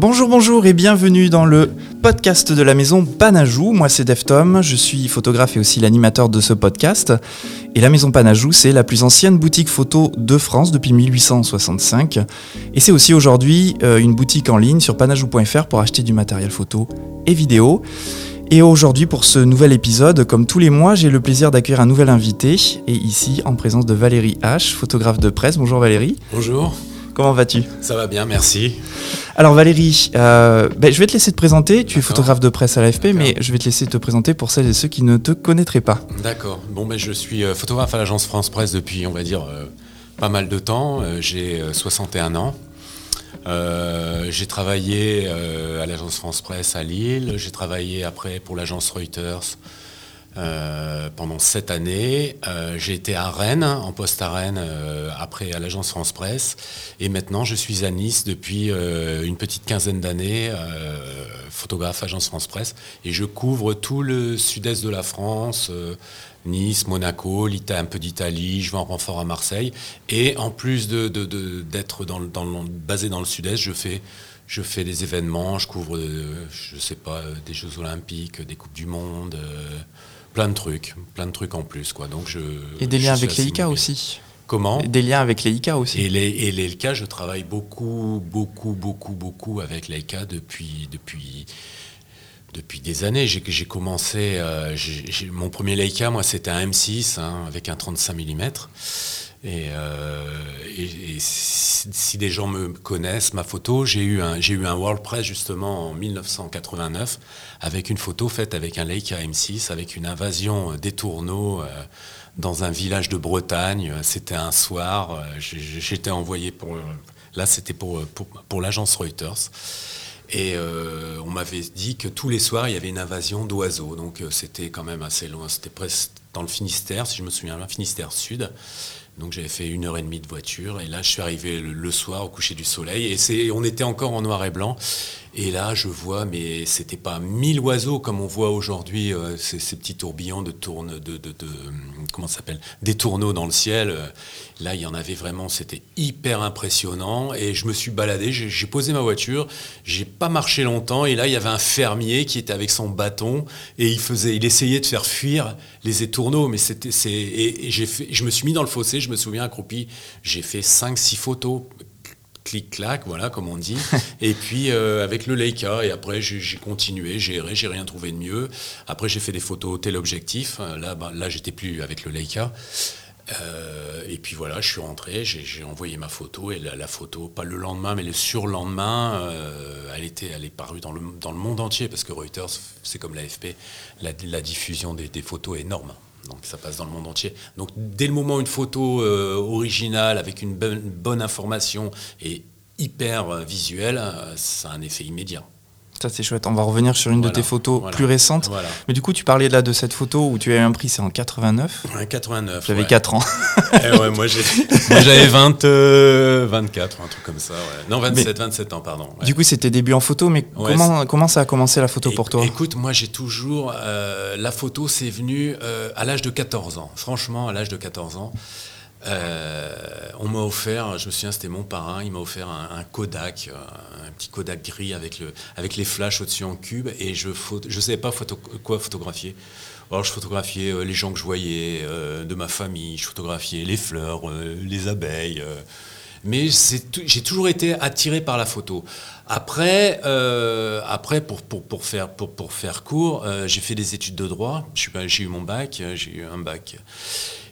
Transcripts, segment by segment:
Bonjour, bonjour et bienvenue dans le podcast de la maison Panajou. Moi c'est Deftom, je suis photographe et aussi l'animateur de ce podcast. Et la maison Panajou, c'est la plus ancienne boutique photo de France depuis 1865. Et c'est aussi aujourd'hui euh, une boutique en ligne sur panajou.fr pour acheter du matériel photo et vidéo. Et aujourd'hui, pour ce nouvel épisode, comme tous les mois, j'ai le plaisir d'accueillir un nouvel invité. Et ici, en présence de Valérie H, photographe de presse. Bonjour Valérie. Bonjour. Comment vas-tu Ça va bien, merci. Alors Valérie, euh, ben, je vais te laisser te présenter. Tu es photographe de presse à l'AFP, mais je vais te laisser te présenter pour celles et ceux qui ne te connaîtraient pas. D'accord. Bon, ben, je suis euh, photographe à l'agence France Presse depuis, on va dire, euh, pas mal de temps. j'ai 61 ans. j'ai travaillé à l'agence France Presse à Lille. J'ai travaillé après pour l'agence Reuters euh, pendant sept années. Euh, j'ai été à Rennes, en poste à Rennes, euh, après à l'agence France Presse. Et maintenant, je suis à Nice depuis une petite quinzaine d'années, photographe agence France Presse. Et je couvre tout le sud-est de la France. Nice, Monaco, un peu d'Italie, je vais en renfort à Marseille. Et en plus d'être dans, basé dans le sud-est, je fais, je fais des événements, je couvre, je sais pas, des Jeux Olympiques, des Coupes du Monde, Plein de trucs, plein de trucs en plus. Quoi. Donc je, et des liens avec les ICA aussi Comment? Des liens avec les ICA aussi. Et les, et les ICA, je travaille beaucoup, beaucoup, beaucoup, beaucoup avec les ICA depuis, depuis, depuis des années. J'ai commencé, euh, mon premier Leica, moi, c'était un M6 hein, avec un 35 mm. Euh, et, si des gens me connaissent, ma photo, j'ai eu un, j'ai World Press justement en 1989 avec une photo faite avec un Leica M6 avec une invasion des tourneaux euh, dans un village de Bretagne. C'était un soir. Euh, j'étais envoyé pour, là c'était pour, pour, l'agence Reuters. Et on m'avait dit que tous les soirs, il y avait une invasion d'oiseaux. Donc c'était quand même assez loin. C'était presque dans le Finistère, si je me souviens bien, Finistère Sud. Donc j'avais fait une heure et demie de voiture. Et là je suis arrivé le, soir au coucher du soleil. Et c'est, on était encore en noir et blanc. Et là je vois mais c'était pas mille oiseaux comme on voit aujourd'hui euh, ces, petits tourbillons de tourne de, comment s'appelle? Des tourneaux dans le ciel. Là il y en avait vraiment c'était hyper impressionnant. Et je me suis baladé. J'ai, posé ma voiture. J'ai pas marché longtemps. Et là il y avait un fermier qui était avec son bâton. Et il faisait il essayait de faire fuir les étourneaux. Mais c'était c'est et, j'ai je me suis mis dans le fossé me souviens, accroupi, j'ai fait 5-6 photos clic-clac, voilà, comme on dit. et puis euh, avec le Leica, et après j'ai continué, j'ai erré, j'ai rien trouvé de mieux. Après j'ai fait des photos téléobjectif. Là, bah, là j'étais plus avec le Leica. Euh, et puis voilà, je suis rentré, j'ai envoyé ma photo et la, photo, pas le lendemain, mais le surlendemain, euh, elle, était, elle est parue dans le, dans le monde entier parce que Reuters, c'est comme l'AFP, la, la diffusion des, des photos est énorme. Donc ça passe dans le monde entier. Donc dès le moment une photo euh, originale avec une bonne, information et hyper euh, visuelle, euh, ça a un effet immédiat. Ça c'est chouette. On va revenir sur une de tes photos plus récentes. Mais du coup, tu parlais là de cette photo où tu as eu un prix, c'est en 89. En 89. J'avais 4 ans. Eh moi j'avais 20, 24, un truc comme ça. Non, 27, 27 ans, pardon. Du coup, c'était début en photo, mais comment, comment ça a commencé la photo pour toi? Écoute, moi j'ai toujours. Euh, la photo, c'est venu euh, à l'âge de 14 ans. Franchement, à l'âge de 14 ans. Euh, on m'a offert, je me souviens, c'était mon parrain, il m'a offert un, Kodak, euh, un petit Kodak gris avec, le, avec les flashs au-dessus en cube, et je ne savais pas quoi photographier. Alors je photographiais euh, les gens que je voyais, de ma famille, je photographiais les fleurs, les abeilles. mais j'ai toujours été attiré par la photo. Après, après pour, pour, faire, pour, pour faire court, j'ai fait des études de droit. J'ai eu mon bac, j'ai eu un bac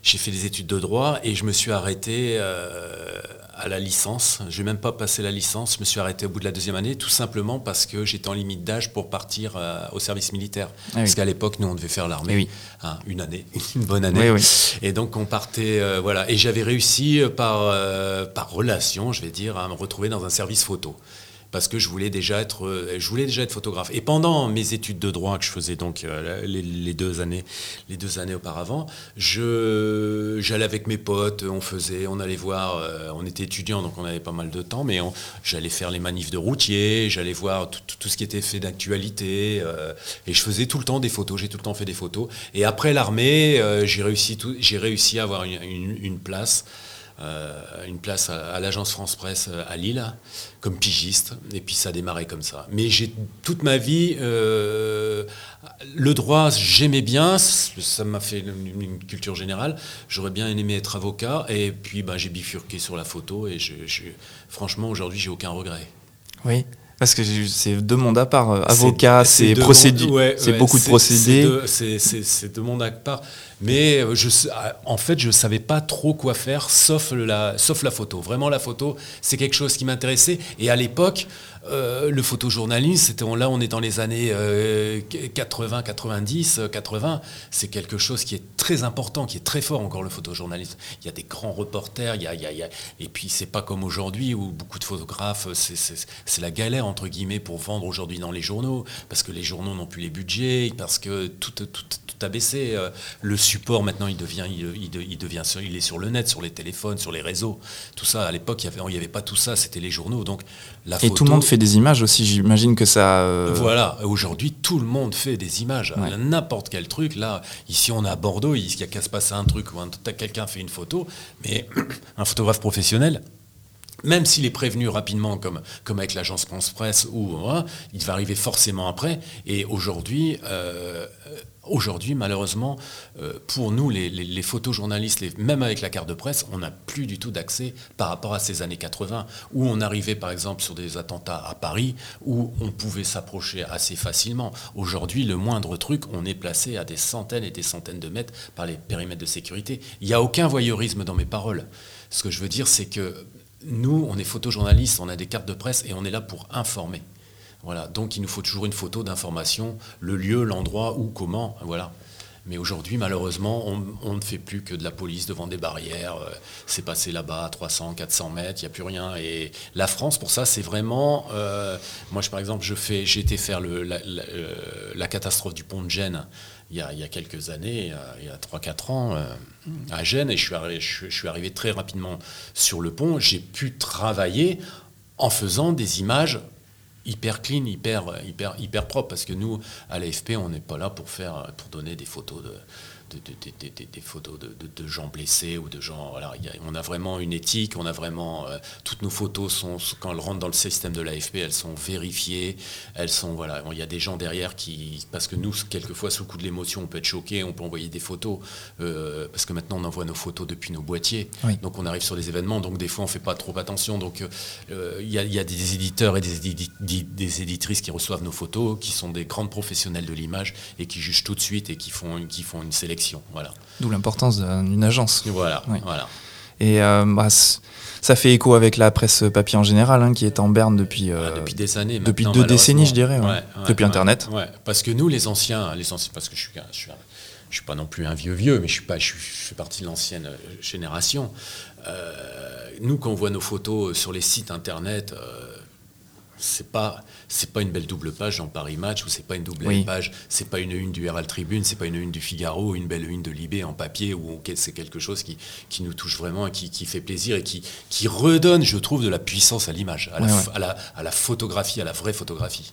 j'ai fait des études de droit et je me suis arrêté euh, à la licence. Je n'ai même pas passé la licence, je me suis arrêté au bout de la deuxième année, tout simplement parce que j'étais en limite d'âge pour partir euh, au service militaire. Ah parce qu'à l'époque, nous, on devait faire l'armée. Eh hein, une année, une bonne année. et donc, on partait, euh, voilà. Et j'avais réussi par, par relation, je vais dire, à me retrouver dans un service photo parce que je voulais déjà être, euh, je voulais déjà être photographe. Et pendant mes études de droit que je faisais donc euh, les, deux années, les deux années auparavant, je, j'allais avec mes potes, on faisait, on allait voir, euh, on était étudiants donc on avait pas mal de temps, mais j'allais faire les manifs de routiers, j'allais voir tout, ce qui était fait d'actualité, et je faisais tout le temps des photos. J'ai tout le temps fait des photos. Et après l'armée, j'ai réussi, j'ai réussi à avoir une place une place à, l'agence France Presse à Lille, comme pigiste, et puis ça a démarré comme ça. Mais j'ai toute ma vie, le droit, j'aimais bien, ça m'a fait une, culture générale, j'aurais bien aimé être avocat, et puis ben, j'ai bifurqué sur la photo, et franchement, aujourd'hui, j'ai aucun regret. Oui. Parce que c'est deux mondes à part. Euh, avocat, c'est procédure, c'est beaucoup de procédés. C'est deux, mondes à part. Mais euh, je, ah, en fait, je ne savais pas trop quoi faire, sauf la, sauf la photo. Vraiment, la photo, c'est quelque chose qui m'intéressait. Et à l'époque, euh, le photojournalisme, là on est dans les années 80, 90, 80, c'est quelque chose qui est très important, qui est très fort encore le photojournalisme. Il y a des grands reporters, il y a, et puis c'est pas comme aujourd'hui où beaucoup de photographes, c'est la galère entre guillemets pour vendre aujourd'hui dans les journaux, parce que les journaux n'ont plus les budgets, parce que tout, tout, tout a baissé. Euh, le support maintenant il devient, il, devient, il est sur le net, sur les téléphones, sur les réseaux. Tout ça, à l'époque, il n'y avait, pas tout ça, c'était les journaux. Donc la Et tout le monde fait des images aussi, j'imagine que ça... Euh, voilà, aujourd'hui tout le monde fait des images, n'importe quel truc. Là, ici on est à Bordeaux, il n'y a qu'à se passer un truc ou quelqu'un fait une photo, mais un photographe professionnel, même s'il est prévenu rapidement, comme, avec l'agence France Presse, ou il va arriver forcément après. Et aujourd'hui, euh, aujourd'hui malheureusement, euh, pour nous, les, photojournalistes, même avec la carte de presse, on n'a plus du tout d'accès par rapport à ces années 80, où on arrivait par exemple sur des attentats à Paris, où on pouvait s'approcher assez facilement. Aujourd'hui, le moindre truc, on est placé à des centaines et des centaines de mètres par les périmètres de sécurité. Il n'y a aucun voyeurisme dans mes paroles. Ce que je veux dire, c'est que nous, on est photojournalistes, on a des cartes de presse et on est là pour informer. Voilà, donc il nous faut toujours une photo d'information, le lieu, l'endroit, où, comment, voilà. Mais aujourd'hui, malheureusement, on, ne fait plus que de la police devant des barrières. Euh, c'est passé là-bas à 300, 400 mètres, il n'y a plus rien. Et la France, pour ça, c'est vraiment... Euh, moi, par exemple, j'ai été faire euh, la, catastrophe du pont de Gênes il y a, quelques années, il y a 3-4 ans, à Gênes, et je suis, arrivé, je suis arrivé très rapidement sur le pont. J'ai pu travailler en faisant des images hyper clean, hyper, hyper, hyper propre, parce que nous, à l'AFP, on n'est pas là pour donner des photos de, des photos de, gens blessés ou de gens. Voilà, on a vraiment une éthique, on a vraiment. Euh, toutes nos photos sont, quand elles rentrent dans le système de l'AFP, elles sont vérifiées. Elles sont. Voilà, il y a des gens derrière qui. Parce que nous, quelquefois, sous le coup de l'émotion, on peut être choqué, on peut envoyer des photos. Euh, parce que maintenant, on envoie nos photos depuis nos boîtiers. Donc, on arrive sur des événements, donc des fois, on ne fait pas trop attention. Donc, euh, il y, a des éditeurs et des, des éditrices qui reçoivent nos photos, qui sont des grandes professionnels de l'image et qui jugent tout de suite et qui font, qui font une sélection voilà. D'où l'importance d'une agence. Voilà, voilà. Et euh, bah, ça fait écho avec la presse papier en général, hein, qui est en berne depuis, euh, depuis des années. Depuis deux décennies, je dirais. depuis Internet. Parce que nous, les anciens, les anciens parce que je suis, je suis, je suis pas non plus un vieux vieux, mais je suis pas, je, fais partie de l'ancienne euh, génération. nous, quand on voit nos photos sur les sites internet, c'est pas c'est pas une belle double page dans Paris Match ou c'est pas une double page, c'est pas une une du Herald Tribune, c'est pas une une du Figaro, une belle une de Libé en papier ou c'est quelque chose qui, qui, nous touche vraiment et qui, qui, fait plaisir et qui, qui redonne, je trouve, de la puissance à l'image, à, à, la, à la photographie, à la vraie photographie.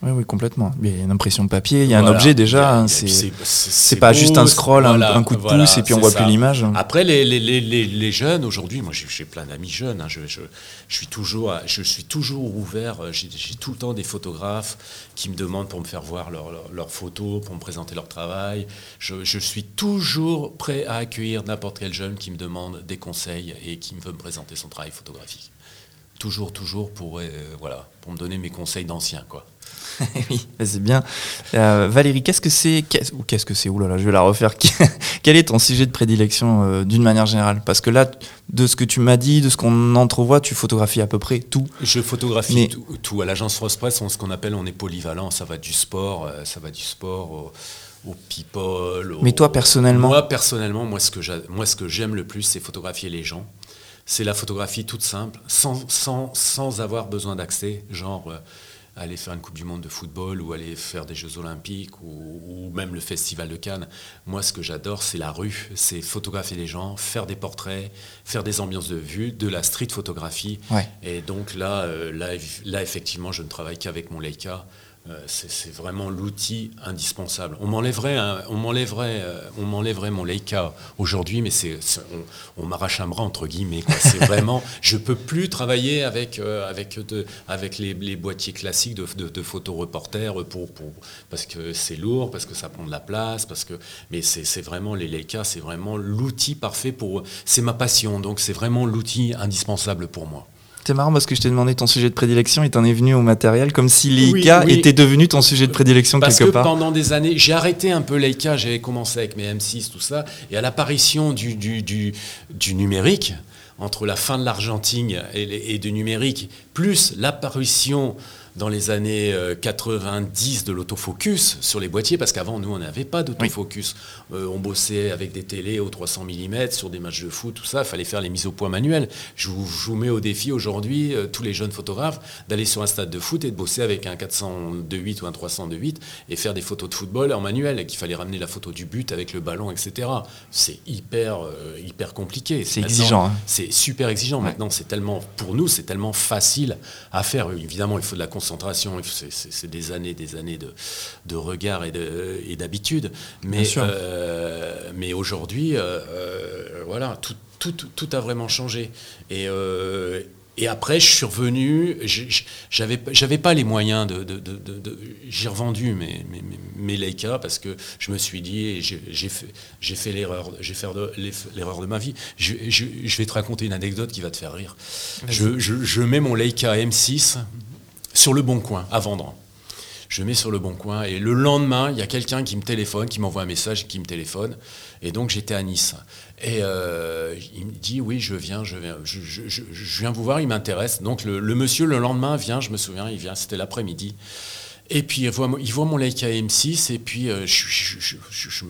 Oui, oui, complètement. Il y a une impression de papier, il y a un objet déjà. C'est pas juste un scroll, un, coup de pouce et puis on voit plus l'image. Après, les, les, les, les jeunes, aujourd'hui, moi j'ai plein d'amis jeunes, hein, je, je, je, suis toujours, je suis toujours ouvert, euh, j'ai tout le temps des photographes qui me demandent pour me faire voir leurs leur, photos, pour me présenter leur travail. Je, je suis toujours prêt à accueillir n'importe quel jeune qui me demande des conseils et qui me veut me présenter son travail photographique. Toujours, toujours pour, euh, voilà, pour me donner mes conseils d'anciens, quoi. oui, c'est bien. Euh, Valérie, qu'est-ce que c'est Ou qu'est-ce que c'est? Ouh là je vais la refaire. Quel est ton sujet de prédilection euh, d'une manière générale? Parce que là, de ce que tu m'as dit, de ce qu'on entrevoit, tu photographies à peu près tout. Je photographie tout, À l'agence Rose Press, on, ce qu'on appelle, on est polyvalent. Ça va du sport, euh, ça va du sport au, people. Mais toi, personnellement? Moi, personnellement, moi, ce que j'aime le plus, c'est photographier les gens. C'est la photographie toute simple, sans, sans, sans avoir besoin d'accès, genre aller faire une Coupe du Monde de football ou aller faire des Jeux Olympiques ou, même le Festival de Cannes. Moi, ce que j'adore, c'est la rue, c'est photographier les gens, faire des portraits, faire des ambiances de vue, de la street photographie. Et donc là, euh, là, là, effectivement, je ne travaille qu'avec mon Leica. Euh, c'est vraiment l'outil indispensable. On m'enlèverait, on m'enlèverait, euh, on m'enlèverait mon Leica aujourd'hui, mais c'est, on, m'arrache un bras entre guillemets. C'est vraiment, je peux plus travailler avec euh, avec avec les, boîtiers classiques de, de, de photoreporters pour, pour, parce que c'est lourd, parce que ça prend de la place, parce que, mais c'est vraiment les Leica, c'est vraiment l'outil parfait pour, c'est ma passion, donc c'est vraiment l'outil indispensable pour moi. C'est marrant parce que je t'ai demandé ton sujet de prédilection et t'en es venu au matériel comme si Leica était devenu ton sujet de prédilection quelque part. Parce que pendant des années, j'ai arrêté un peu Leica, j'avais commencé avec mes M6, tout ça, et à l'apparition du, du, du, du numérique, entre la fin de l'Argentine et, et, du numérique, plus l'apparition dans les années 90 euh, de l'autofocus sur les boîtiers, parce qu'avant, nous, on n'avait pas d'autofocus. Euh, on bossait avec des télés aux 300 mm sur des matchs de foot, tout ça, il fallait faire les mises au point manuelles. Je vous, mets au défi aujourd'hui, euh, tous les jeunes photographes, d'aller sur un stade de foot et de bosser avec un 402.8 ou un 302.8 et faire des photos de football en manuel, et qu'il fallait ramener la photo du but avec le ballon, etc. C'est hyper, hyper compliqué. C'est exigeant. Hein. C'est super exigeant. Maintenant, c'est tellement, pour nous, c'est tellement facile à faire. Évidemment, il faut de la concentration, c'est des années, des années de, regard et d'habitude. Mais, euh, mais aujourd'hui, euh, euh, voilà, tout, tout, a vraiment changé. Et, et après, je suis revenu, j'avais, j'avais pas les moyens de. j'ai revendu mes, mes, mes, Leica parce que je me suis dit, j'ai, fait, j'ai fait l'erreur, j'ai fait l'erreur de ma vie. Je, vais te raconter une anecdote qui va te faire rire. Je, je, mets mon Leica M6 sur le bon coin à vendre. Je mets sur le bon coin et le lendemain, il y a quelqu'un qui me téléphone, qui m'envoie un message, qui me téléphone. Et donc j'étais à Nice. Et euh, il me dit oui, je viens, je viens, je, viens vous voir, il m'intéresse. Donc le, monsieur le lendemain vient, je me souviens, il vient, c'était l'après-midi. Et puis il voit, il voit mon Leica M6 et puis euh, je,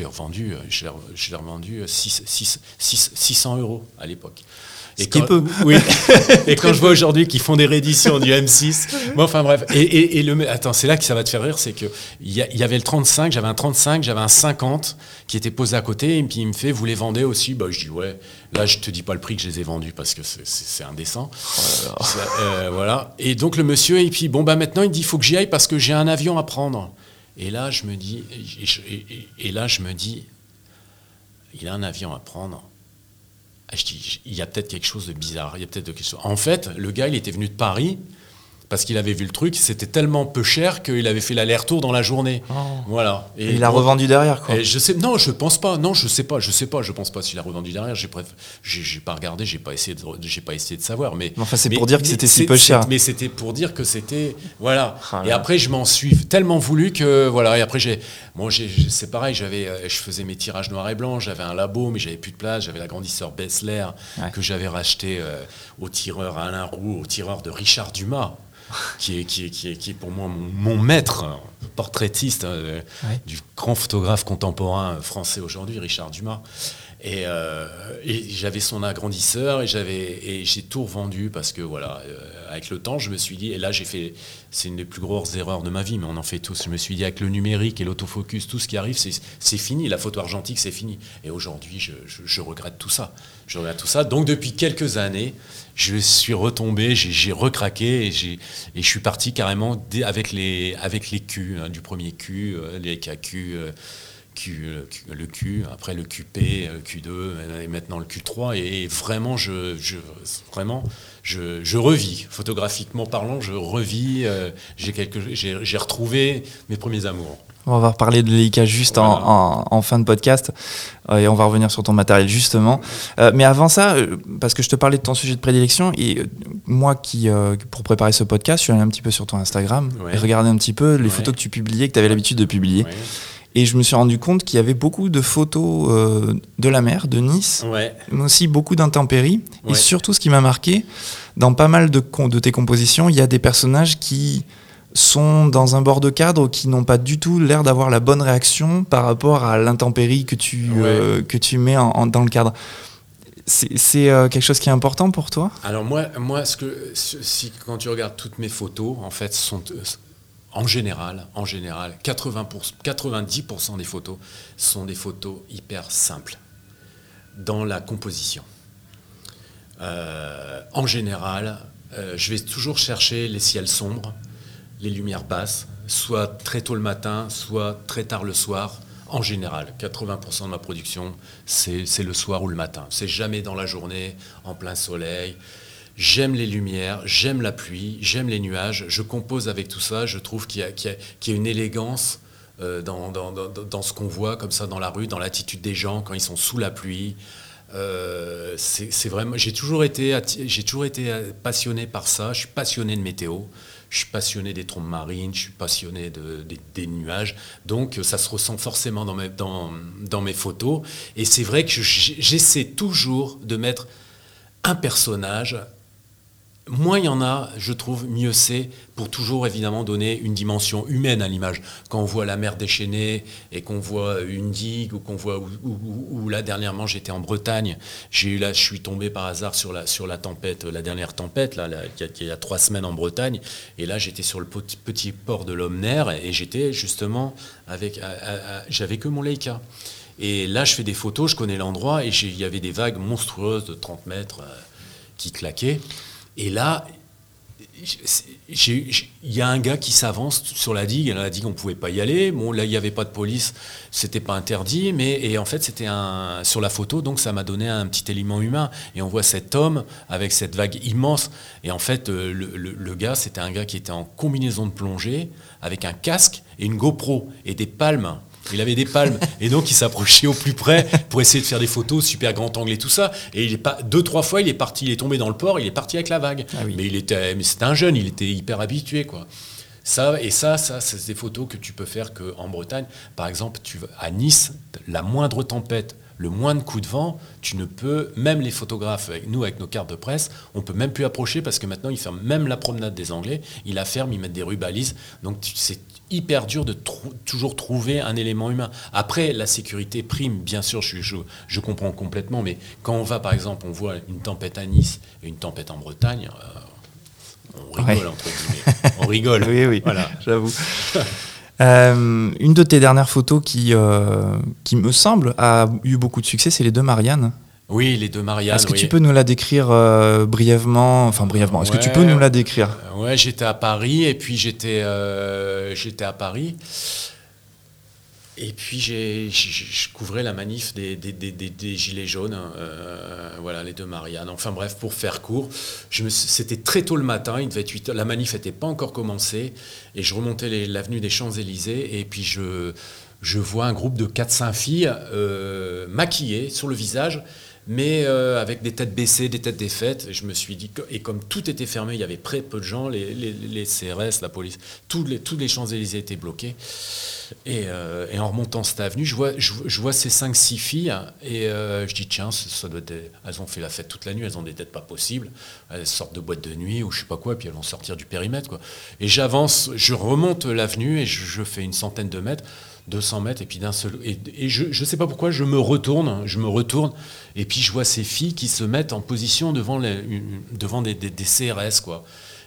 l'ai revendu, je l'ai revendu 600 euros à l'époque. Et quand, peut. Oui. et quand je vois aujourd'hui qu'ils font des rééditions du M6, bon, enfin bref. Et, le, attends, c'est là que ça va te faire rire, c'est que il y, avait le 35, j'avais un 35, j'avais un 50 qui était posé à côté, et puis il me fait, vous les vendez aussi? Bah, je dis ouais. Là, je te dis pas le prix que je les ai vendus parce que c'est indécent. Oh euh, voilà. Et donc le monsieur, et puis bon bah maintenant il dit, il faut que j'y aille parce que j'ai un avion à prendre. Et là, je me dis, et là, je me dis, il a un avion à prendre je dis, il y a peut-être quelque chose de bizarre. Il y a peut-être quelque chose. En fait, le gars, il était venu de Paris parce qu'il avait vu le truc, c'était tellement peu cher qu'il avait fait l'aller-retour dans la journée. Oh. Voilà. Et, il a revendu derrière, quoi. je sais, non, je pense pas. Non, je sais pas. Je sais pas. Je pense pas s'il a revendu derrière. J'ai j'ai pas regardé. J'ai pas essayé j'ai pas essayé de savoir. Mais enfin, c'est pour dire que c'était si peu cher. Mais c'était pour dire que c'était, voilà. Ah et après, je m'en suis tellement voulu que voilà. Et après, j'ai, moi, c'est pareil. J'avais, euh, je faisais mes tirages noir et blanc. J'avais un labo, mais j'avais plus de place. J'avais l'agrandisseur Bessler que j'avais racheté euh, au tireur Alain Roux, au tireur de Richard Dumas qui est, qui, est, qui, est, qui est pour moi mon, maître portraitiste euh, du grand photographe contemporain français aujourd'hui, Richard Dumas. Et, euh, et j'avais son agrandisseur et j'avais et j'ai tout revendu parce que voilà, euh, avec le temps, je me suis dit et là j'ai fait, c'est une des plus grosses erreurs de ma vie, mais on en fait tous. Je me suis dit avec le numérique et l'autofocus, tout ce qui arrive, c'est fini. La photo argentique, c'est fini. Et aujourd'hui, je, je, je, regrette tout ça. Je regrette tout ça. Donc depuis quelques années, je suis retombé, j'ai recraqué et, et, je suis parti carrément avec les, avec Q, hein, du premier Q, euh, les KQ, euh, euh, le Q, après le QP, le Q2 et maintenant le Q3. Et vraiment, je, revis, photographiquement parlant, je revis, j'ai retrouvé mes premiers amours. On va reparler de Leica juste en, fin de podcast euh, et on va revenir sur ton matériel justement. Euh, mais avant ça, euh, parce que je te parlais de ton sujet de prédilection et moi qui, pour préparer ce podcast, je suis allé un petit peu sur ton Instagram et regardé un petit peu les photos que tu publiais, que tu avais l'habitude de publier. Et je me suis rendu compte qu'il y avait beaucoup de photos de la mer, de Nice, mais aussi beaucoup d'intempéries. Et surtout, ce qui m'a marqué, dans pas mal de, de tes compositions, il y a des personnages qui sont dans un bord de cadre qui n'ont pas du tout l'air d'avoir la bonne réaction par rapport à l'intempérie que tu, euh, que tu mets en, dans le cadre. C'est euh, quelque chose qui est important pour toi? Alors moi, moi ce que, si, quand tu regardes toutes mes photos, en fait, sont, en général, en général 80 90% des photos sont des photos hyper simples dans la composition. Euh, en général, je vais toujours chercher les ciels sombres, les lumières basses, soit très tôt le matin, soit très tard le soir. En général, 80% de ma production, c'est le soir ou le matin. C'est jamais dans la journée, en plein soleil. J'aime les lumières, j'aime la pluie, j'aime les nuages. Je compose avec tout ça. Je trouve qu'il y, y, a une élégance euh, dans, ce qu'on voit comme ça dans la rue, dans l'attitude des gens quand ils sont sous la pluie. Euh. J'ai toujours été, j'ai toujours été passionné par ça. Je suis passionné de météo. Je suis passionné des trompes marines, je suis passionné de, des, nuages. Donc ça se ressent forcément dans mes photos. Et c'est vrai que j'essaie toujours de mettre un personnage moins il y en a, je trouve, mieux c'est pour toujours évidemment donner une dimension humaine à l'image. Quand on voit la mer déchaînée et qu'on voit une digue ou qu'on voit où, là dernièrement j'étais en Bretagne, j'ai eu là, je suis tombé par hasard sur la, sur la tempête, la dernière tempête là, il, y a, trois semaines en Bretagne, et là j'étais sur le petit, port de l'Omner et j'étais justement avec, j'avais que mon Leica. Et là je fais des photos, je connais l'endroit et il y avait des vagues monstrueuses de 30 mètres euh, qui claquaient. Et là, il y a un gars qui s'avance sur la digue. La digue, on ne pouvait pas y aller. Bon, là, il n'y avait pas de police, c'était pas interdit. Mais et en fait, c'était sur la photo, donc ça m'a donné un petit élément humain. Et on voit cet homme avec cette vague immense. Et en fait, euh, le gars, c'était un gars qui était en combinaison de plongée avec un casque et une GoPro et des palmes il avait des palmes. Et donc, il s'approchait au plus près pour essayer de faire des photos, super grand angle et tout ça. Et il est pas, deux, trois fois, il est parti, il est tombé dans le port, il est parti avec la vague. Ah mais il était, mais c'était un jeune, il était hyper habitué, quoi. Ça, et ça, ça, c'est des photos que tu peux faire qu'en Bretagne. Par exemple, tu, à Nice, la moindre tempête, le moindre coup de vent, tu ne peux, même les photographes, nous avec nos cartes de presse, on peut même plus approcher parce que maintenant ils ferment même la promenade des Anglais, ils la ferment, ils mettent des rubalises. Donc c'est hyper dur de toujours trouver un élément humain. Après, la sécurité prime, bien sûr, je, je, comprends complètement, mais quand on va, par exemple, on voit une tempête à Nice et une tempête en Bretagne, euh, on rigole, entre guillemets. On rigole. oui, oui, voilà. j'avoue. Euh, une de tes dernières photos qui, euh, qui me semble a eu beaucoup de succès, c'est les deux Marianne. Oui, les deux Marianne. Est-ce que tu peux nous la décrire euh, brièvement Enfin, brièvement. Est-ce que tu peux nous la décrire? Ouais, j'étais à Paris et puis j'étais euh, à Paris. Et puis je couvrais la manif des, des, des, des Gilets jaunes, hein, euh, voilà, les deux Marianne. Enfin bref, pour faire court, c'était très tôt le matin, il devait être 8 heures, la manif n'était pas encore commencée, et je remontais l'avenue des Champs-Élysées, et puis je, je vois un groupe de 4-5 filles maquillées sur le visage, mais euh, avec des têtes baissées, des têtes défaites. Je me suis dit, et comme tout était fermé, il y avait très peu de gens, les, CRS, la police, tous les, tous les Champs-Élysées étaient bloqués. Euh, et, en remontant cette avenue, je vois, je, vois ces 5-6 filles, et euh, je dis, tiens, doit elles ont fait la fête toute la nuit, elles ont des têtes pas possibles, elles sortent de boîte de nuit ou je sais pas quoi, puis elles vont sortir du périmètre. Quoi. Et j'avance, je remonte l'avenue et je fais une centaine de mètres. 200 mètres, et puis d'un seul. Et, je ne sais pas pourquoi, je me retourne, je me retourne, et puis je vois ces filles qui se mettent en position devant, des, CRS, quoi.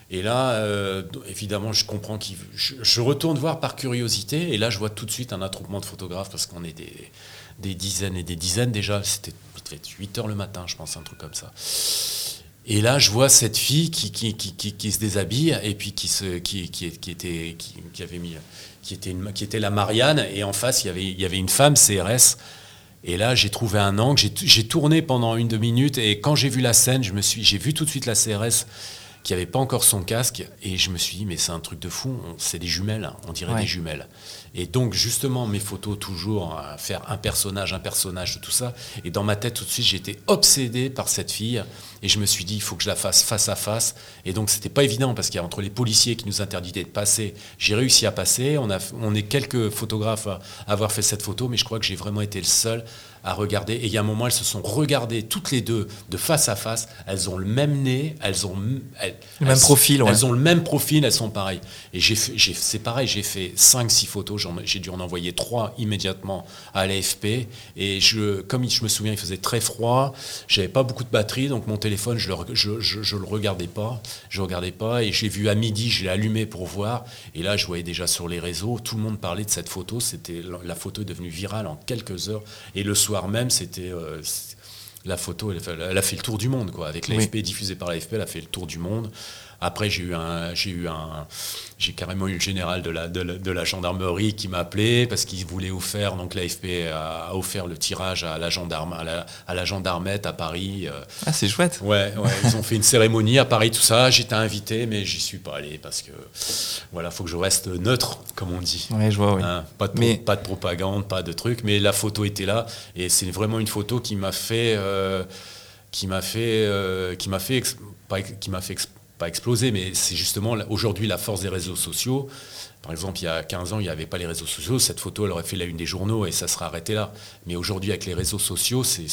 Et là, euh, évidemment, je comprends qu'ils. Je, retourne voir par curiosité, et là, je vois tout de suite un attroupement de photographes, parce qu'on est des, dizaines et des dizaines déjà. C'était peut-être 8 heures le matin, je pense, un truc comme ça. Et là, je vois cette fille qui, se déshabille et puis qui, se, qui, était, qui, avait mis qui était, la Marianne, et en face, il y avait, une femme, CRS. Et là, j'ai trouvé un angle, j'ai tourné pendant une deux minutes, et quand j'ai vu la scène, j'ai vu tout de suite la CRS qui n'avait pas encore son casque, et je me suis dit, mais c'est un truc de fou, c'est des jumelles, hein, on dirait des jumelles. Et donc, justement, mes photos, toujours, à faire un personnage, un personnage, tout ça. Et dans ma tête, tout de suite, j'étais obsédé par cette fille. Et je me suis dit, il faut que je la fasse face à face. Et donc, c'était pas évident parce qu'il y a entre les policiers qui nous interdisaient de passer, j'ai réussi à passer. On, a, on est quelques photographes à avoir fait cette photo, mais je crois que j'ai vraiment été le seul à regarder. Et il y a un moment, elles se sont regardées toutes les deux de face à face. Elles ont le même nez, elles ont le même profil. Elles ont le même profil, elles sont pareilles. Et j'ai, c'est pareil, j'ai fait 5-6 photos, j'ai dû en envoyer 3 immédiatement à l'AFP. Et je, comme je me souviens, il faisait très froid, j'avais pas beaucoup de batterie, donc mon téléphone, je le, je, je, le regardais pas. Je regardais pas. Et j'ai vu à midi, je l'ai allumé pour voir. Et là, je voyais déjà sur les réseaux, tout le monde parlait de cette photo. C'était, la photo est devenue virale en quelques heures. Et le soir, même, c'était euh, la photo, elle, a fait le tour du monde, quoi. Avec l'AFP, diffusée par l'AFP, elle a fait le tour du monde. Après, j'ai eu un, j'ai eu un, j'ai carrément eu le général de la, de la, de la gendarmerie qui m'a appelé parce qu'il voulait offrir, donc l'AFP a, offert le tirage à la, gendarme, à la, à la gendarmette à Paris. euh. Ah, c'est chouette. Ouais, ouais, ils ont fait une cérémonie à Paris, tout ça. J'étais invité, mais j'y suis pas allé parce que voilà, faut que je reste neutre, comme on dit. Ouais, je vois, oui. Hein, pas, de, Mais- pas de propagande, pas de truc, mais la photo était là et c'est vraiment une photo qui m'a fait, euh, qui m'a fait, euh, qui m'a fait, pas, qui m'a fait pas exploser, mais c'est justement aujourd'hui la force des réseaux sociaux. Par exemple, il y a 15 ans, il n'y avait pas les réseaux sociaux. Cette photo, elle aurait fait la une des journaux et ça serait arrêté là. Mais aujourd'hui, avec les réseaux sociaux, c'est-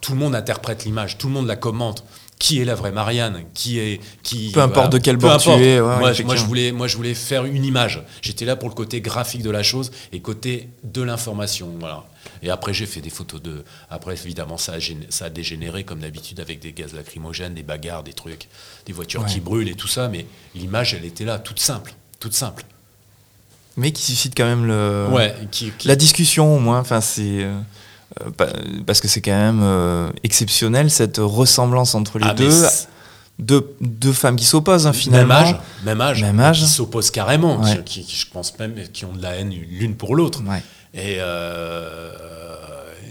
tout le monde interprète l'image, tout le monde la commente. Qui est la vraie Marianne Qui est qui Peu importe de quel bord tu es, ouais, moi, je- moi, je effectivement. voulais, moi, je voulais faire une image. J'étais là pour le côté graphique de la chose et côté de l'information. Voilà. Et après, j'ai fait des photos de. Après, évidemment, ça a, gén- ça a dégénéré comme d'habitude avec des gaz lacrymogènes, des bagarres, des trucs, des voitures Ouais. qui brûlent et tout ça. Mais l'image, elle était là, toute simple, toute simple. Mais qui suscite quand même le, Ouais. Qui, qui- la discussion, au moins. Enfin, c'est. Euh, pa- parce que c'est quand même euh, exceptionnel cette ressemblance entre les Ah, deux. deux. Deux femmes qui s'opposent, hein, finalement. Même âge, même âge, Même âge. qui s'opposent carrément, Ouais. qui, qui- je pense même qui ont de la haine l'une pour l'autre. Ouais. Et, euh,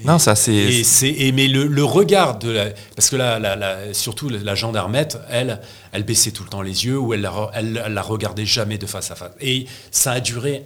Non, ça, c'est- Et c'est mais le, le regard de la parce que la, la- la- surtout la gendarmette, elle, elle baissait tout le temps les yeux ou elle elle, elle la regardait jamais de face à face. Et ça a duré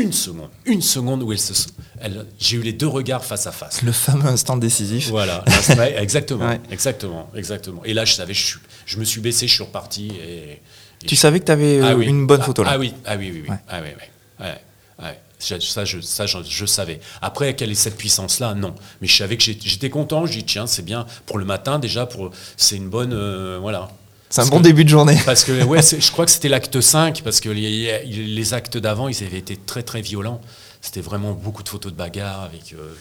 une seconde, une seconde où elle se, elle, j'ai eu les deux regards face à face. Le fameux instant décisif. Voilà, exactement, Ouais. exactement, exactement. Et là, je savais, je, je me suis baissé, je suis reparti et. et Tu je- savais que tu avais ah oui. une bonne Ah- photo là. Ah oui, ah oui, oui, oui. Ouais. Ah oui, oui. Ouais, ouais. Ça, je, ça je, je savais. Après, quelle est cette puissance-là? Non. Mais je savais que j'étais content. Je dis, tiens, c'est bien pour le matin déjà. Pour, c'est une bonne. euh, voilà. C'est un bon que- début de journée. Parce que, ouais, je crois que c'était l'acte 5, parce que les, les actes d'avant, ils avaient été très, très violents. C'était vraiment beaucoup de photos de bagarres. avec. euh,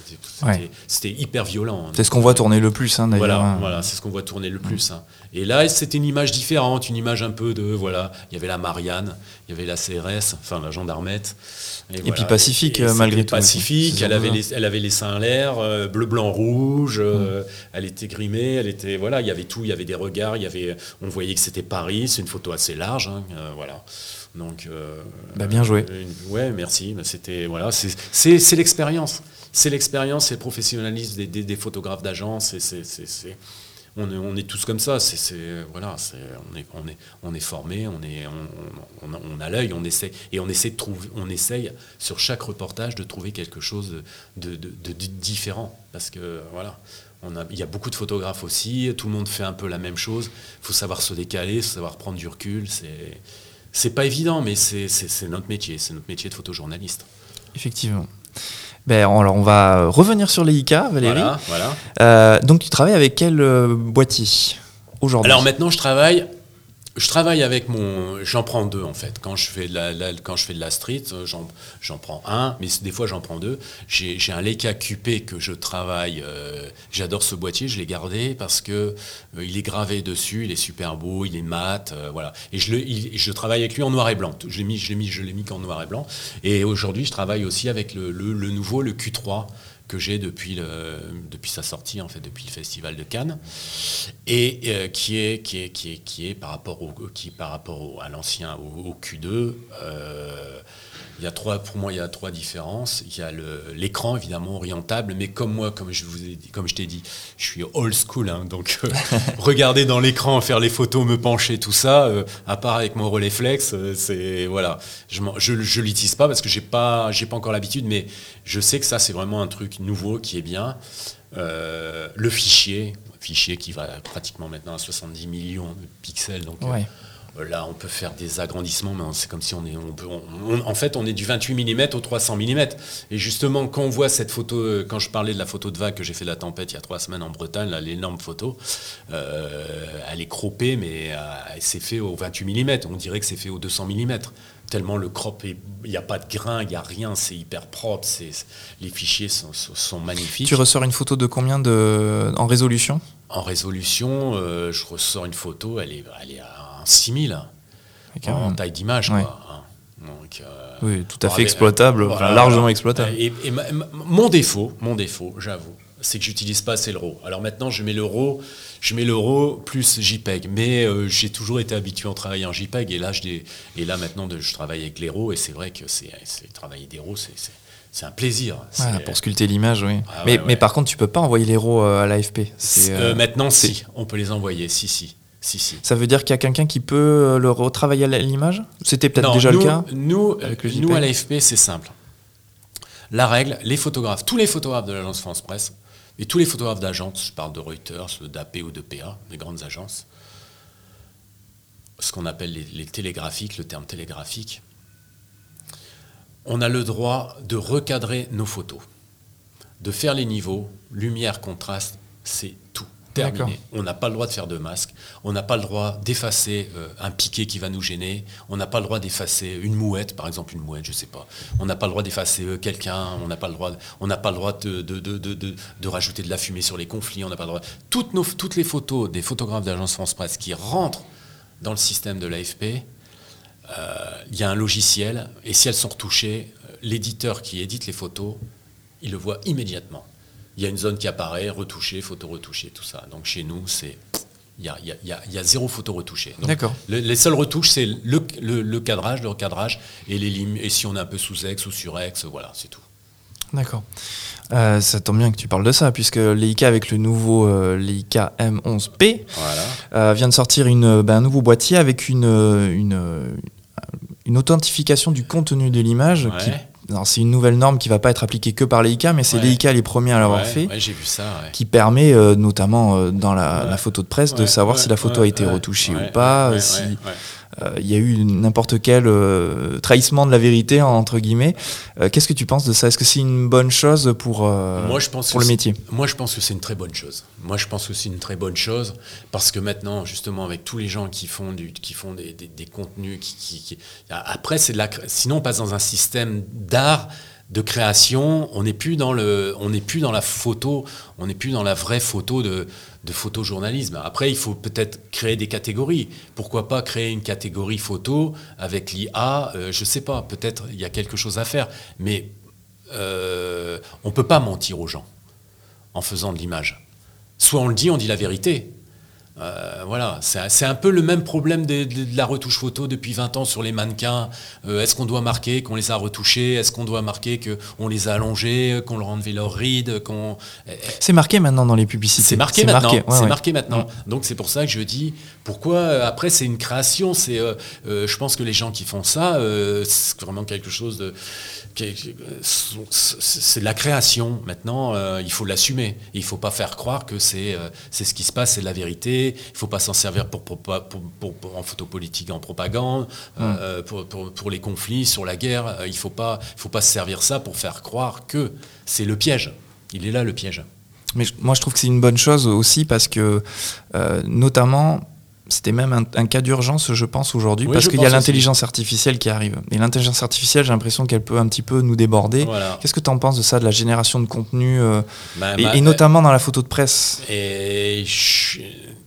c'était, Ouais. hyper violent. C'est ce qu'on voit tourner le plus, hein, d'ailleurs. Voilà, hein. voilà, c'est ce qu'on voit tourner le plus. hein. Et là, c'était une image différente, une image un peu de voilà. Il y avait la Marianne, il y avait la CRS, enfin la gendarmette. Et puis pacifique, malgré tout, Pacifique. Elle avait les, elle avait les seins en l'air, euh, bleu, blanc, rouge. euh, Elle était grimée, elle était voilà. Il y avait tout, il y avait des regards, il y avait. On voyait que c'était Paris. C'est une photo assez large, hein, voilà. Donc. euh, Bah, bien joué. une- ouais, merci. Bah, C'était voilà, c'est l'expérience, c'est l'expérience, c'est le professionnalisme des, des- des photographes d'agence. on est, on est tous comme ça. C'est voilà, c'est on est on est on est formé, on est on, on- on a l'œil, on essaie et on essaie de trouver, on essaye sur chaque reportage de trouver quelque chose de, de- de- de différent parce que voilà. On a, il y a beaucoup de photographes aussi, tout le monde fait un peu la même chose. Il faut savoir se décaler, faut savoir prendre du recul. C'est, c'est pas évident, mais c'est, notre métier, c'est notre métier de photojournaliste. Effectivement. Ben, alors, on va revenir sur les IK, Valérie. Voilà, voilà. Euh, donc, tu travailles avec quel euh, boîtier aujourd'hui? Alors maintenant, je travaille, je travaille avec mon, j'en prends deux en fait. Quand je fais de la, quand je fais de la street, euh, j'en, prends un, mais des fois j'en prends deux. J'ai, un Leica QP que je travaille. euh, j'adore ce boîtier, je l'ai gardé parce que euh, il est gravé dessus, il est super beau, il est mat, euh, voilà. Et je le, il- je travaille avec lui en noir et blanc. Je l'ai mis, je l'ai mis, qu'en noir et blanc. Et aujourd'hui, je travaille aussi avec le nouveau, le Q3 que j'ai depuis, depuis sa sortie, en fait, depuis le Festival de Cannes, et euh, qui, est, qui, est, qui, est, qui est par rapport, au, qui, par rapport au- à l'ancien, au, au Q2, euh, il y a trois, pour moi, il y a trois différences. Il y a l'écran, évidemment, orientable, mais comme moi, comme je, vous ai dit, comme je t'ai dit, je suis old school, hein, donc euh, regarder dans l'écran, faire les photos, me pencher, tout ça, euh, à part avec mon relais flex, euh, c'est voilà, je je, je l'utilise pas parce que j'ai pas, j'ai pas encore l'habitude, mais je sais que ça c'est vraiment un truc nouveau qui est bien. Le fichier, fichier qui va pratiquement maintenant à 70 millions de pixels, donc Ouais. Euh, Là, on peut faire des agrandissements, mais c'est comme si on est. On peut, on- on- en fait, on est du 28 mm au 300 mm. Et justement, quand on voit cette photo, euh, quand je parlais de la photo de vague que j'ai fait de la tempête il y a trois semaines en Bretagne, là, l'énorme photo, euh, elle est croppée, mais euh, c'est fait au 28 mm. On dirait que c'est fait au 200 mm. Tellement le crop, il n'y a pas de grain, il n'y a rien, c'est hyper propre, c'est, les fichiers sont, sont- sont magnifiques. Tu ressors une photo de combien de... en résolution? En résolution, euh, je ressors une photo, elle est, elle est à 6000 Quand en même. taille d'image. Ouais. hein. Donc, euh, Oui, tout à fait exploitable, voilà. enfin, largement exploitable. Et, et ma- ma- mon défaut, mon défaut, j'avoue, c'est que j'utilise pas assez le RAW. Alors maintenant, je mets le RAW, je mets le RAW plus JPEG. Mais euh, j'ai toujours été habitué à travailler en JPEG. Et là, je, et là maintenant, je travaille avec les RAW. Et c'est vrai que c'est, travailler des RAW, c'est, un plaisir. pour sculpter l'image, oui. Ah mais, mais, par contre, tu peux pas envoyer les RAW à l'AFP. maintenant, si, on peut les envoyer, si, si. Si, si. Ça veut dire qu'il y a quelqu'un qui peut le retravailler à l'image? C'était peut-être déjà le cas Nous, nous à l'AFP, c'est simple. La règle, les photographes, tous les photographes de l'agence France Presse, et tous les photographes d'agences, je parle de Reuters, d'AP ou de PA, des grandes agences, ce qu'on appelle les, télégraphiques, le terme télégraphique, on a le droit de recadrer nos photos, de faire les niveaux, lumière, contraste, c'est tout. On n'a pas le droit de faire de masque. On n'a pas le droit d'effacer euh, un piqué qui va nous gêner. On n'a pas le droit d'effacer une mouette, par exemple une mouette, je ne sais pas. On n'a pas le droit d'effacer euh, quelqu'un. On n'a pas le droit. On n'a pas le droit de, de, rajouter de la fumée sur les conflits. On n'a pas le droit. Toutes, nos, toutes les photos des photographes d'agence France Presse qui rentrent dans le système de l'AFP, euh, il y a un logiciel et si elles sont retouchées, l'éditeur qui édite les photos, il le voit immédiatement il y a une zone qui apparaît, retouchée, photo retouchée, tout ça. Donc chez nous, c'est il y a, y, a, zéro photo retouchée. D'accord. les seules retouches, c'est le, cadrage, le recadrage et les lignes. Et si on est un peu sous ex ou sur ex, voilà, c'est tout. D'accord. Euh, ça tombe bien que tu parles de ça, puisque Leica avec le nouveau euh, Leica M11P euh, vient de sortir une, ben, un nouveau boîtier avec une, une, une authentification du contenu de l'image qui c'est une nouvelle norme qui va pas être appliquée que par l'EICA, mais c'est l'EICA les premiers à l'avoir fait. Qui permet, euh, notamment euh, dans la, photo de presse, de savoir si la photo a été retouchée ou pas, si il y a eu n'importe quel euh, trahissement de la vérité, entre guillemets. Euh, qu'est-ce que tu penses de ça? Est-ce que c'est une bonne chose pour, moi, je pense pour le métier? Moi, je pense que c'est une très bonne chose. Moi, je pense que c'est une très bonne chose parce que maintenant, justement, avec tous les gens qui font, du, qui font des, des, contenus, qui, après, c'est de la, sinon on passe dans un système d'art de création, on n'est plus dans le, on n'est plus dans la photo, on n'est plus dans la vraie photo de, de photojournalisme. Après, il faut peut-être créer des catégories. Pourquoi pas créer une catégorie photo avec l'IA Je euh, Je sais pas. Peut-être il y a quelque chose à faire, mais euh, on peut pas mentir aux gens en faisant de l'image. Soit on le dit, on dit la vérité. Euh, voilà, c'est un peu le même problème de, la retouche photo depuis 20 ans sur les mannequins. Euh, est-ce qu'on doit marquer qu'on les a retouchés? Est-ce qu'on doit marquer qu'on les a allongés, qu'on leur a enlevé leurs rides qu'on... C'est marqué maintenant dans les publicités. C'est marqué maintenant. c'est marqué maintenant. Donc c'est pour ça que je dis pourquoi. Euh, après, c'est une création? C'est, je pense que les gens qui font ça, c'est vraiment quelque chose de c'est de la création. Maintenant, euh, il faut l'assumer. Il ne faut pas faire croire que c'est euh, ce qui se passe, c'est la vérité. Il ne faut pas s'en servir pour, pour, en photo politique, en propagande, euh, pour, les conflits, sur la guerre. Il ne faut, pas, faut pas se servir ça pour faire croire que c'est le piège. Il est là le piège. Mais moi, je trouve que c'est une bonne chose aussi parce que, notamment, c'était même un, cas d'urgence, je pense, aujourd'hui, parce qu'il y a l'intelligence artificielle qui arrive. Et l'intelligence artificielle, j'ai l'impression qu'elle peut un petit peu nous déborder. Qu'est-ce que tu en penses de ça, de la génération de contenu, euh, bah, et, notamment dans la photo de presse? Et,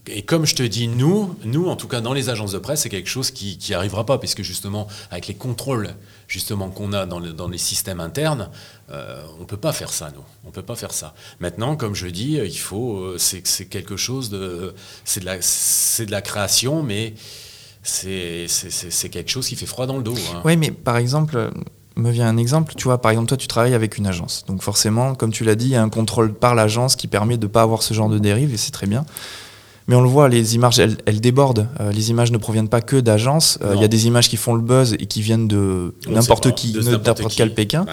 et, comme je te dis, nous, nous, en tout cas dans les agences de presse, c'est quelque chose qui n'arrivera pas, puisque justement, avec les contrôles justement qu'on a dans, les systèmes internes, euh, on ne peut pas faire ça, nous. On peut pas faire ça. Maintenant, comme je dis, il faut, euh, c'est quelque chose de, c'est de la, de la création, mais c'est quelque chose qui fait froid dans le dos. Hein. Oui, mais par exemple, me vient un exemple, tu vois, par exemple, toi, tu travailles avec une agence. Donc forcément, comme tu l'as dit, il y a un contrôle par l'agence qui permet de ne pas avoir ce genre de dérive, et c'est très bien. Mais on le voit, les images, elles, débordent. Euh, les images ne proviennent pas que d'agences. Euh, il y a des images qui font le buzz et qui viennent de n'importe qui, n'importe quel Pékin.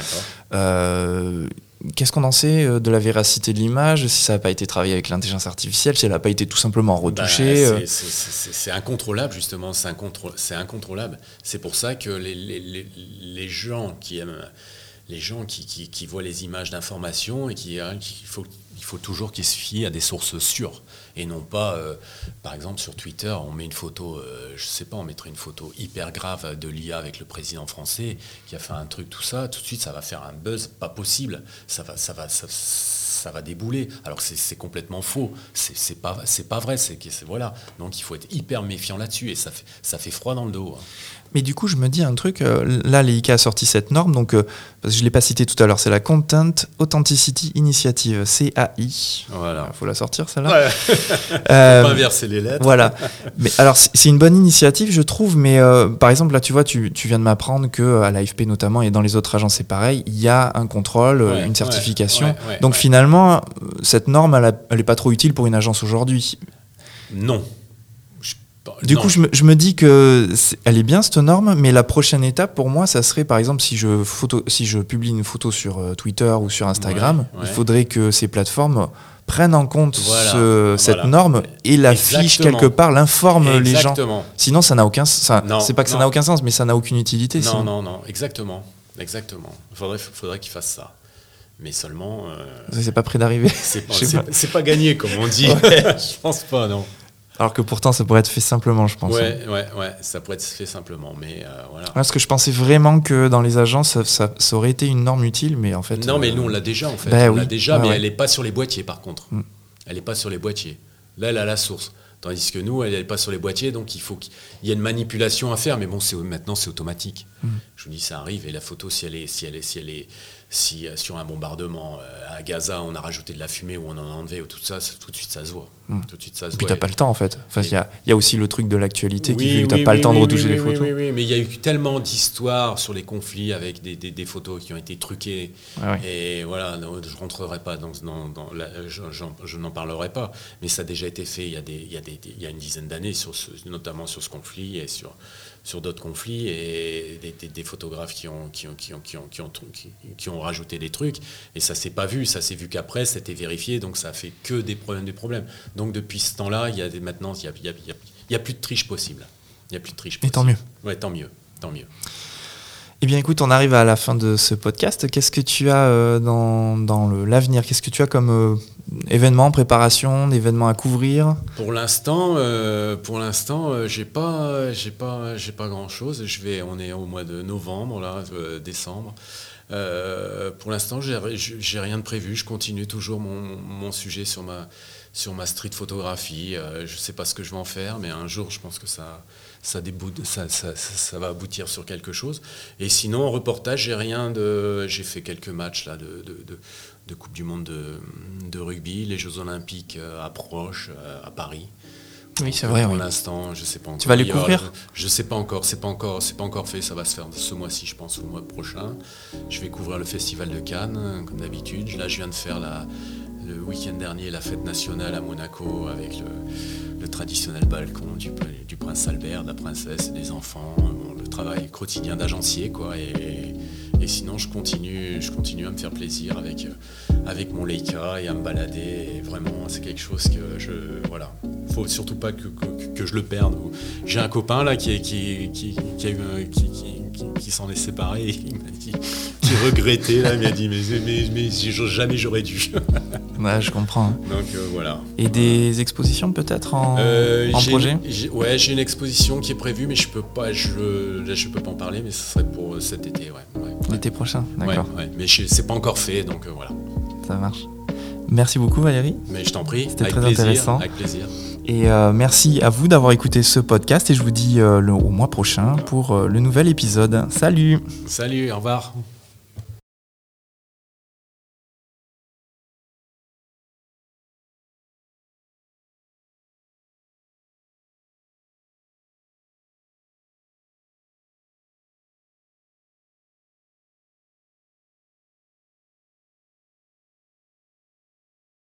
Euh, qu'est-ce qu'on en sait de la véracité de l'image? Si ça n'a pas été travaillé avec l'intelligence artificielle, si elle n'a pas été tout simplement retouchée bah, C'est incontrôlable, justement. C'est incontrôlable. C'est pour ça que les, les, les, gens qui aiment les gens qui, qui, qui voient les images d'information et qui, hein, faut, il faut toujours qu'ils se fient à des sources sûres et non pas, euh, par exemple, sur Twitter, on met une photo, euh, je sais pas, on mettrait une photo hyper grave de l'IA avec le président français qui a fait un truc, tout ça, tout de suite, ça va faire un buzz pas possible, ça va, ça va, ça, va débouler. Alors c'est complètement faux, c'est pas, pas vrai, c'est voilà. Donc il faut être hyper méfiant là-dessus et ça fait, ça fait froid dans le dos. Hein. Mais du coup, je me dis un truc. euh, là, l'EICA a sorti cette norme, donc euh, parce que je l'ai pas cité tout à l'heure, c'est la Content Authenticity Initiative (CAI). Voilà. Il faut la sortir celle-là. Ouais, Euh, pas inverser les lettres. voilà. Mais alors c'est une bonne initiative, je trouve. Mais euh, par exemple, là, tu vois, tu, tu viens de m'apprendre que euh, à l'AFP notamment et dans les autres agences, c'est pareil. Il y a un contrôle, euh, Ouais, une certification. ouais, Donc finalement, euh, cette norme, elle, a- elle est pas trop utile pour une agence aujourd'hui. Non. Je- Du non. coup, je me, je me dis que c'est- elle est bien cette norme, mais la prochaine étape pour moi, ça serait par exemple si je photo, si je publie une photo sur euh, Twitter ou sur Instagram, Ouais, ouais. il faudrait que ces plateformes prennent en compte Voilà, ce- cette voilà. norme et l'affichent quelque part, l'informent les gens. Exactement. Sinon, ça n'a aucun sens. C'est pas que ça n'a aucun sens, mais ça n'a aucune utilité. Non, sinon. non, non, exactement. Exactement. Il faudrait, faudrait qu'ils fassent ça. Mais seulement, euh, C'est pas près d'arriver. pas, pas. c'est pas gagné, comme on dit. je pense pas, non. Alors que pourtant, ça pourrait être fait simplement, je pense. Ouais, ouais, ouais, ça pourrait être fait simplement, mais euh, voilà. Parce que je pensais vraiment que dans les agences, ça, ça- ça aurait été une norme utile, mais en fait. Non, mais euh, nous, on l'a déjà, en fait. Ben on l'a déjà, Ouais, mais ouais. elle n'est pas sur les boîtiers, par contre. Mm. Elle n'est pas sur les boîtiers. Là, elle a la source. Tandis que nous, elle n'est pas sur les boîtiers, donc il faut qu'il y ait une manipulation à faire. Mais bon, c'est, maintenant, c'est automatique. Mm. Je vous dis, ça arrive. Et la photo, si elle est, si elle est, si elle est, si euh, sur un bombardement euh, à Gaza, on a rajouté de la fumée ou on en a enlevé ou tout ça, tout de suite, ça se voit. Mm. Tout de suite, ça se Et puis voit. t'as pas le temps en fait. Enfin, il y a, il y a aussi le truc de l'actualité qui Oui, fait que t'as oui, pas le temps de retoucher les photos. Oui, oui, mais il y a eu tellement d'histoires sur les conflits avec des, des- des photos qui ont été truquées. Ouais. Et voilà, non, je rentrerai pas dans, dans, dans la- je, n'en parlerai pas, mais ça a déjà été fait il y a, des, il y a, des- il y a une dizaine d'années, sur ce- notamment sur ce conflit et sur, sur d'autres conflits, et des, des- des photographes qui ont, qui, ont, qui, ont, qui, ont, qui, ont, qui- qui ont rajouté des trucs, et ça s'est pas vu, ça s'est vu qu'après, c'était vérifié, donc ça a fait que des problèmes, des problèmes. Donc depuis ce temps-là, il y a des, maintenant, il y a, il y a- il y a- il y a plus de triche possible. Il n'y a plus de triche Et possible. tant mieux. Ouais, tant mieux, tant mieux. Eh bien, écoute, on arrive à la fin de ce podcast. Qu'est-ce que tu as euh, dans, dans l'avenir? Qu'est-ce que tu as comme euh, événement, préparation, d'événements à couvrir? Pour l'instant, euh, pour euh, j'ai pas, j'ai pas, j'ai pas grand chose. Je vais, on est au mois de novembre là, décembre. Pour l'instant, j'ai rien de prévu. Je continue toujours mon, mon sujet sur ma, sur ma street photographie. Je sais pas ce que je vais en faire, mais un jour, je pense que ça, ça, déboute, ça, ça, ça- va aboutir sur quelque chose. Et sinon, en reportage, j'ai rien de. J'ai fait quelques matchs là de, de, de- de Coupe du Monde de, de rugby. Les Jeux Olympiques euh, approchent euh, à Paris. Oui, c'est vrai. Pour oui. l'instant, je sais pas encore. vas les couvrir? Je sais pas encore. C'est pas encore. C'est pas encore fait. Ça va se faire ce mois-ci, je pense, ou le mois prochain. Je vais couvrir le festival de Cannes, comme d'habitude. Là, je viens de faire la, le week-end dernier la fête nationale à Monaco avec le, traditionnel balcon du, prince Albert, de la princesse, des enfants. Le travail quotidien d'agencier, quoi. Et, sinon, je continue, je continue à me faire plaisir avec, euh, avec mon Leica et à me balader. Vraiment, c'est quelque chose que je. Voilà. Faut surtout pas que, que, je le perde. J'ai un copain là qui, qui, qui, s'en est séparé qui regrettait là, il m'a dit mais, mais, jamais j'aurais dû. Ouais, je comprends. Donc euh, voilà. Et des expositions peut-être en, Euh, en projet Ouais, j'ai une exposition qui est prévue, mais je peux pas, je, là, je peux pas en parler, mais ce serait pour cet été, ouais. ouais, ouais. l'été prochain D'accord, ouais. Mais c'est pas encore fait, donc euh, voilà. ça marche. Merci beaucoup Valérie. Mais je t'en prie, C'était très plaisir, intéressant. avec plaisir. Et euh, merci à vous d'avoir écouté ce podcast et je vous dis euh, le- au mois prochain pour euh, le nouvel épisode. Salut Salut, au revoir.